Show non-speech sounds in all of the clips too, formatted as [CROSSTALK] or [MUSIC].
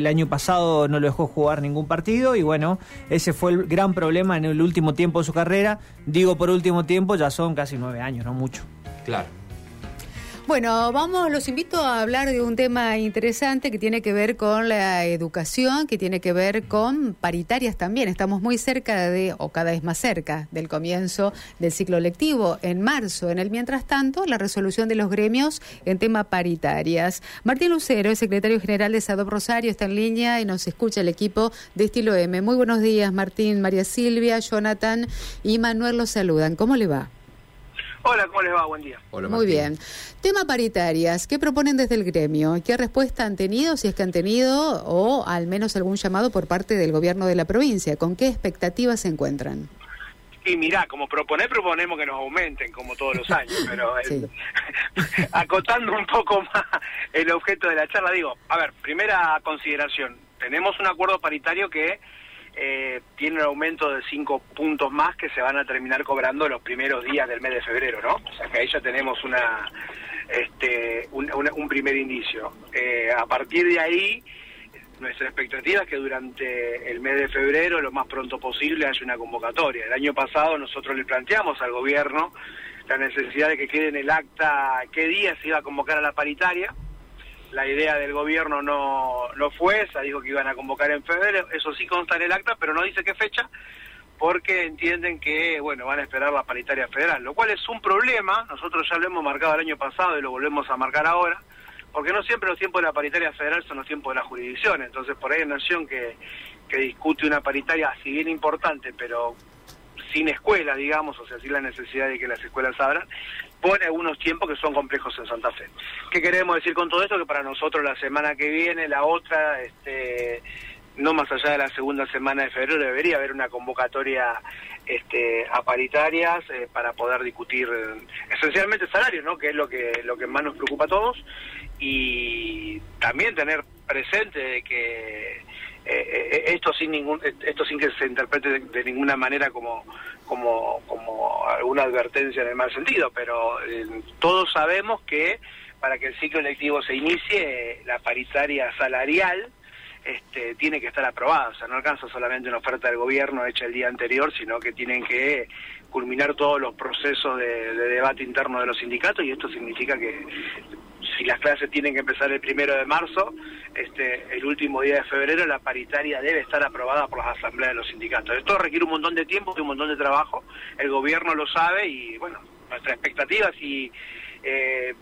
el año pasado no lo dejó jugar ningún partido y bueno, ese fue el gran problema en el último tiempo de su carrera. Digo por último tiempo, ya son casi nueve años, no mucho. Claro. Bueno, vamos, los invito a hablar de un tema interesante que tiene que ver con la educación, que tiene que ver con paritarias también. Estamos muy cerca de, o cada vez más cerca, del comienzo del ciclo lectivo en marzo. En el mientras tanto, la resolución de los gremios en tema paritarias. Martín Lucero, el secretario general de SADOP Rosario, está en línea y nos escucha el equipo de Estilo M. Muy buenos días, Martín, María Silvia, Jonathan y Manuel los saludan. ¿Cómo le va? Hola, ¿cómo les va? Buen día. Hola, Muy bien. Tema paritarias, ¿qué proponen desde el gremio? ¿Qué respuesta han tenido, si es que han tenido, o al menos algún llamado por parte del gobierno de la provincia? ¿Con qué expectativas se encuentran? Y mirá, como proponer, proponemos que nos aumenten, como todos los años, [LAUGHS] pero eh, Sí. [LAUGHS] acotando un poco más el objeto de la charla, digo, a ver, primera consideración, tenemos un acuerdo paritario que eh, tiene un aumento de cinco puntos más que se van a terminar cobrando los primeros días del mes de febrero, ¿no? O sea que ahí ya tenemos una, este, un, un primer indicio. Eh, a partir de ahí, nuestra expectativa es que durante el mes de febrero, lo más pronto posible, haya una convocatoria. El año pasado nosotros le planteamos al gobierno la necesidad de que quede en el acta qué día se iba a convocar a la paritaria. La idea del gobierno no, no fue esa, dijo que iban a convocar en febrero, eso sí consta en el acta, pero no dice qué fecha, porque entienden que, bueno, van a esperar la paritaria federal, lo cual es un problema, nosotros ya lo hemos marcado el año pasado y lo volvemos a marcar ahora, porque no siempre los tiempos de la paritaria federal son los tiempos de la jurisdicción, entonces por ahí hay nación que, que discute una paritaria, si bien importante, pero sin escuela, digamos, o sea, sin la necesidad de que las escuelas abran, pone algunos tiempos que son complejos en Santa Fe. ¿Qué queremos decir con todo esto? Que para nosotros la semana que viene, la otra, este, no más allá de la segunda semana de febrero, debería haber una convocatoria este, a paritarias eh, para poder discutir eh, esencialmente salarios, ¿no? que es lo que, lo que más nos preocupa a todos, y también tener presente de que eh, eh, esto sin ningún esto sin que se interprete de, ninguna manera como como como alguna advertencia en el mal sentido pero eh, todos sabemos que para que el ciclo electivo se inicie la paritaria salarial este, tiene que estar aprobada, o sea, no alcanza solamente una oferta del gobierno hecha el día anterior, sino que tienen que culminar todos los procesos de debate interno de los sindicatos y esto significa que si las clases tienen que empezar el primero de marzo, este, el último día de febrero la paritaria debe estar aprobada por las asambleas de los sindicatos. Esto requiere un montón de tiempo y un montón de trabajo, el gobierno lo sabe y bueno, nuestra expectativa si eh,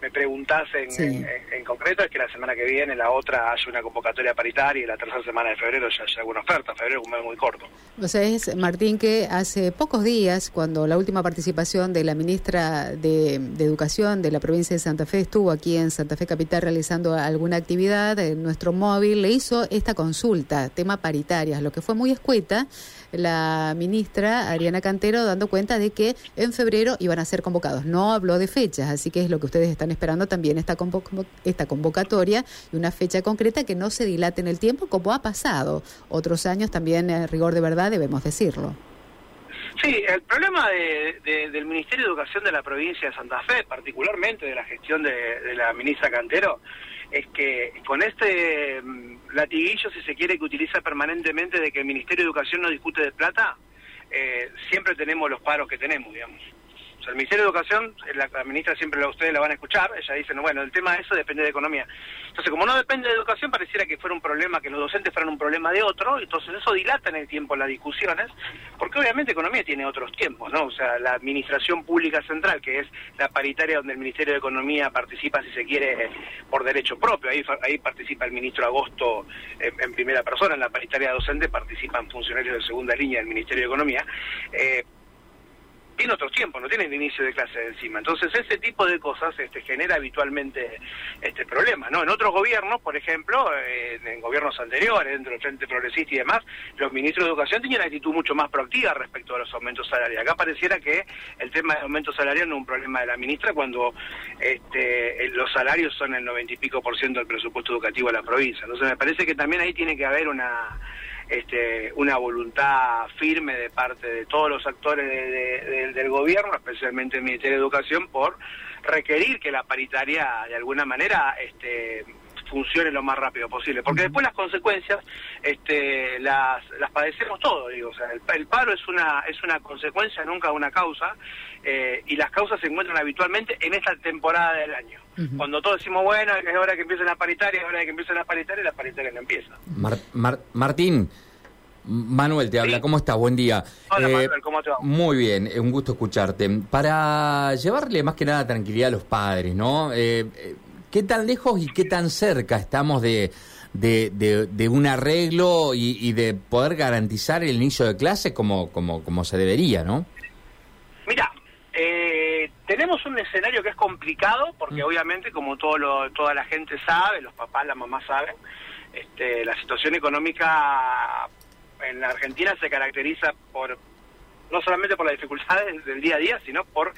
me preguntás en, Sí. en- en concreto es que la semana que viene, la otra, haya una convocatoria paritaria y la tercera semana de febrero ya haya alguna oferta. Febrero es un mes muy corto. O sea, es Martín que hace pocos días, cuando la última participación de la ministra de, de Educación de la provincia de Santa Fe estuvo aquí en Santa Fe Capital realizando alguna actividad en nuestro móvil, le hizo esta consulta, tema paritarias, lo que fue muy escueta, la ministra Ariana Cantero dando cuenta de que en febrero iban a ser convocados. No habló de fechas, así que es lo que ustedes están esperando también, esta, convo- esta convocatoria y una fecha concreta que no se dilate en el tiempo como ha pasado otros años también, en rigor de verdad, debemos decirlo. Sí, el problema de- de- del Ministerio de Educación de la provincia de Santa Fe, particularmente de la gestión de, de la ministra Cantero, es que con este mm, latiguillo, si se quiere, que utiliza permanentemente de que el Ministerio de Educación no discute de plata, eh, siempre tenemos los paros que tenemos, digamos. Sea, el Ministerio de Educación, eh, la, la ministra siempre lo- ustedes la van a escuchar, ella dice, no, bueno, el tema de eso depende de economía. Entonces, como no depende de educación, pareciera que fuera un problema, que los docentes fueran un problema de otro, entonces eso dilata en el tiempo las discusiones, porque obviamente economía tiene otros tiempos, ¿no? O sea, la administración pública central, que es la paritaria donde el Ministerio de Economía participa, si se quiere, por derecho propio, ahí, ahí participa el ministro Agosto en, en primera persona, en la paritaria docente participan funcionarios de segunda línea del Ministerio de Economía. Eh, tiene otros tiempos, no tiene el inicio de clase de encima. Entonces ese tipo de cosas este, genera habitualmente este problema, ¿no? En otros gobiernos, por ejemplo, en gobiernos anteriores, dentro del Frente Progresista y demás, los ministros de Educación tenían actitud mucho más proactiva respecto a los aumentos salariales. Acá pareciera que el tema de aumento salarial no es un problema de la ministra cuando este, eh, los salarios son el noventa y pico por ciento del presupuesto educativo de la provincia. Entonces me parece que también ahí tiene que haber una este, una voluntad firme de parte de todos los actores de- de- de- del gobierno, especialmente el Ministerio de Educación, por requerir que la paritaria de alguna manera este, funcione lo más rápido posible, porque después las consecuencias este, las, las padecemos todos, digo, o sea, el, paro es una es una consecuencia, nunca una causa, eh, y las causas se encuentran habitualmente en esta temporada del año. Cuando todos decimos, bueno, es hora que empiecen las paritarias, es hora que empiecen las paritarias, las paritarias no empiezan. Martín, Manuel te habla, ¿cómo estás? Buen día. Hola, eh, Manuel, ¿cómo te va? Muy bien, un gusto escucharte. Para llevarle más que nada tranquilidad a los padres, ¿no? Eh, ¿Qué tan lejos y qué tan cerca estamos de, de, un arreglo y, de poder garantizar el inicio de clase como, como, como se debería, no? Mira, eh, tenemos un escenario que es complicado porque mm. obviamente como todo lo, toda la gente sabe, los papás, la mamá saben, este, la situación económica en la Argentina se caracteriza por no solamente por las dificultades del día a día, sino por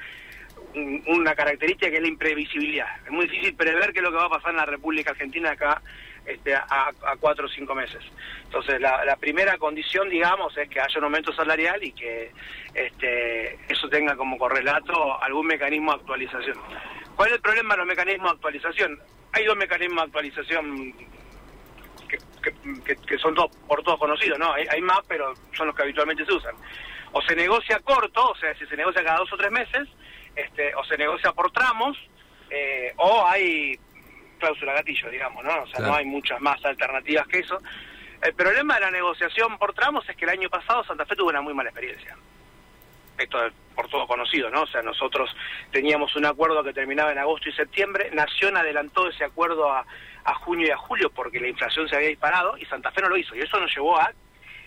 una característica que es la imprevisibilidad. Es muy difícil prever qué es lo que va a pasar en la República Argentina acá este, a, cuatro o cinco meses. Entonces, la, primera condición, digamos, es que haya un aumento salarial y que este, eso tenga como correlato algún mecanismo de actualización. ¿Cuál es el problema de los mecanismos de actualización? Hay dos mecanismos de actualización que, son dos, por todos conocidos, ¿no? hay más, pero son los que habitualmente se usan. O se negocia corto, o sea, si se negocia cada dos o tres meses, este, o se negocia por tramos, eh, o hay cláusula gatillo, digamos, ¿no? O sea, no hay muchas más alternativas que eso. El problema de la negociación por tramos es que el año pasado Santa Fe tuvo una muy mala experiencia. Esto es por todo conocido, ¿no? O sea, nosotros teníamos un acuerdo que terminaba en agosto y septiembre, Nación adelantó ese acuerdo a, a junio y a julio porque la inflación se había disparado y Santa Fe no lo hizo. Y eso nos llevó a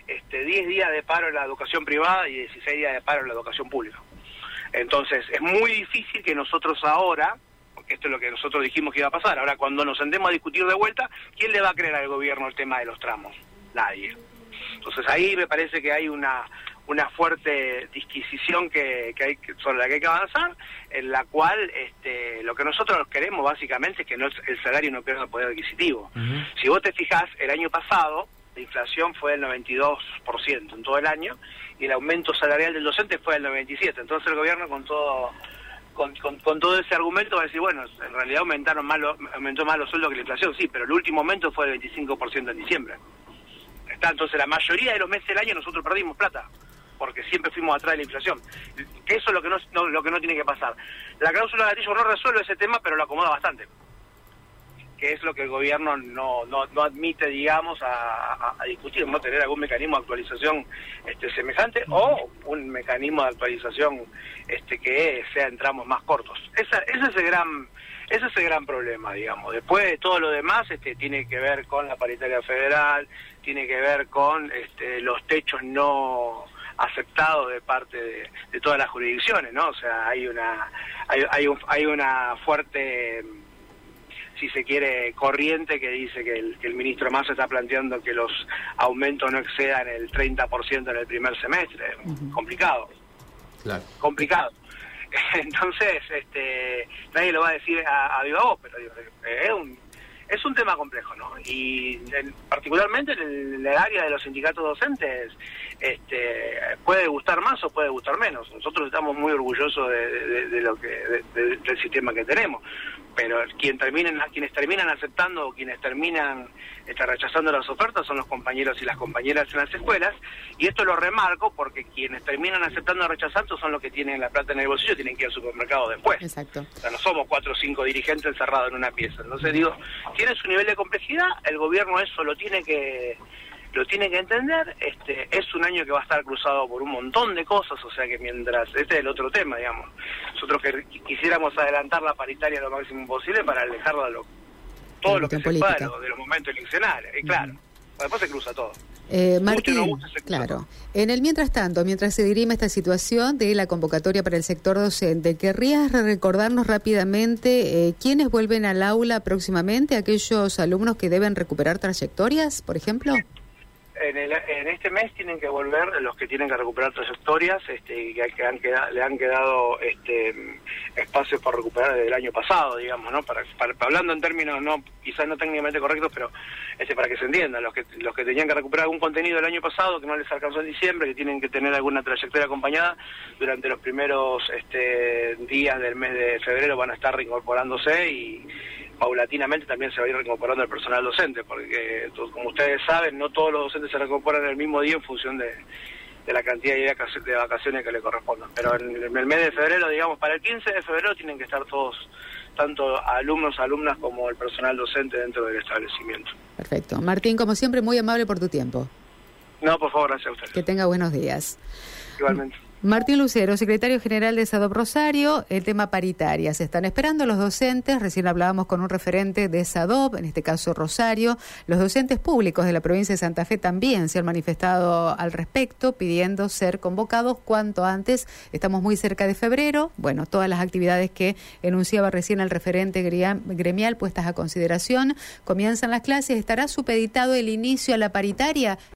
este, 10 días de paro en la educación privada y 16 días de paro en la educación pública. Entonces, es muy difícil que nosotros ahora, porque esto es lo que nosotros dijimos que iba a pasar, ahora cuando nos sentemos a discutir de vuelta, ¿quién le va a creer al gobierno el tema de los tramos? Nadie. Entonces ahí me parece que hay una una fuerte disquisición que, que hay sobre la que hay que avanzar, en la cual este, lo que nosotros queremos básicamente es que no, el salario no pierda poder adquisitivo. Si vos te fijás, el año pasado la inflación fue del 92% en todo el año el aumento salarial del docente fue del 97%. Entonces el gobierno con todo con, todo ese argumento va a decir, bueno, en realidad aumentaron más aumentó más los sueldos que la inflación, sí, pero el último aumento fue del 25% en diciembre. Está, entonces la mayoría de los meses del año nosotros perdimos plata porque siempre fuimos atrás de la inflación. Eso es lo que no, lo que no tiene que pasar. La cláusula de gatillo no resuelve ese tema, pero lo acomoda bastante que es lo que el gobierno no, no, no admite, digamos, a, discutir, no tener algún mecanismo de actualización este, semejante o un mecanismo de actualización este, que sea en tramos más cortos. Esa, ese es el gran ese es el gran problema, digamos. Después de todo lo demás, este, tiene que ver con la paritaria federal, tiene que ver con este, los techos no aceptados de parte de, todas las jurisdicciones, ¿no? O sea, hay una hay, hay, hay una fuerte si se quiere, corriente que dice que el, que el ministro Massa está planteando que los aumentos no excedan el 30% en el primer semestre. Complicado. Claro. Complicado. [LAUGHS] Entonces, este, nadie lo va a decir a, a viva voz, pero es un, es un tema complejo, ¿no? Y particularmente en el, área de los sindicatos docentes, este, puede gustar más o puede gustar menos. Nosotros estamos muy orgullosos de, lo que del sistema que tenemos, pero quien terminen, quienes terminan aceptando o quienes terminan está rechazando las ofertas son los compañeros y las compañeras en las escuelas, y esto lo remarco porque quienes terminan aceptando o rechazando son los que tienen la plata en el bolsillo, tienen que ir al supermercado después. Exacto. O sea, no somos cuatro o cinco dirigentes encerrados en una pieza. Entonces digo, tiene su nivel de complejidad, el gobierno eso lo tiene que lo tiene que entender, este es un año que va a estar cruzado por un montón de cosas, o sea que mientras, este es el otro tema, digamos, nosotros que quisiéramos adelantar la paritaria lo máximo posible para alejarla de lo, todo lo que se pueda de, los momentos eleccionales, y claro, después se cruza todo. Eh, Martín, claro. En el mientras tanto, mientras se dirime esta situación de la convocatoria para el sector docente, ¿querrías recordarnos rápidamente eh, quiénes vuelven al aula próximamente? ¿Aquellos alumnos que deben recuperar trayectorias, por ejemplo? En, el, en este mes tienen que volver los que tienen que recuperar trayectorias este, y que, han le han quedado este, espacios para recuperar desde el año pasado, digamos, ¿no? Para, hablando en términos no quizás no técnicamente correctos, pero este para que se entienda, los que los que tenían que recuperar algún contenido del año pasado que no les alcanzó en diciembre, que tienen que tener alguna trayectoria acompañada durante los primeros este, días del mes de febrero van a estar reincorporándose y paulatinamente también se va a ir reincorporando el personal docente, porque como ustedes saben, no todos los docentes se reincorporan el mismo día en función de, la cantidad de vacaciones que le correspondan. Pero en el mes de febrero, digamos, para el 15 de febrero tienen que estar todos, tanto alumnos, alumnas como el personal docente dentro del establecimiento. Perfecto. Martín, como siempre, muy amable por tu tiempo. No, por favor, gracias a usted. Que tenga buenos días. Igualmente. Martín Lucero, secretario general de SADOP Rosario, el tema paritaria. Se están esperando los docentes, recién hablábamos con un referente de SADOP, en este caso Rosario. Los docentes públicos de la provincia de Santa Fe también se han manifestado al respecto, pidiendo ser convocados cuanto antes. Estamos muy cerca de febrero. Bueno, todas las actividades que enunciaba recién el referente gremial puestas a consideración. Comienzan las clases, estará supeditado el inicio a la paritaria.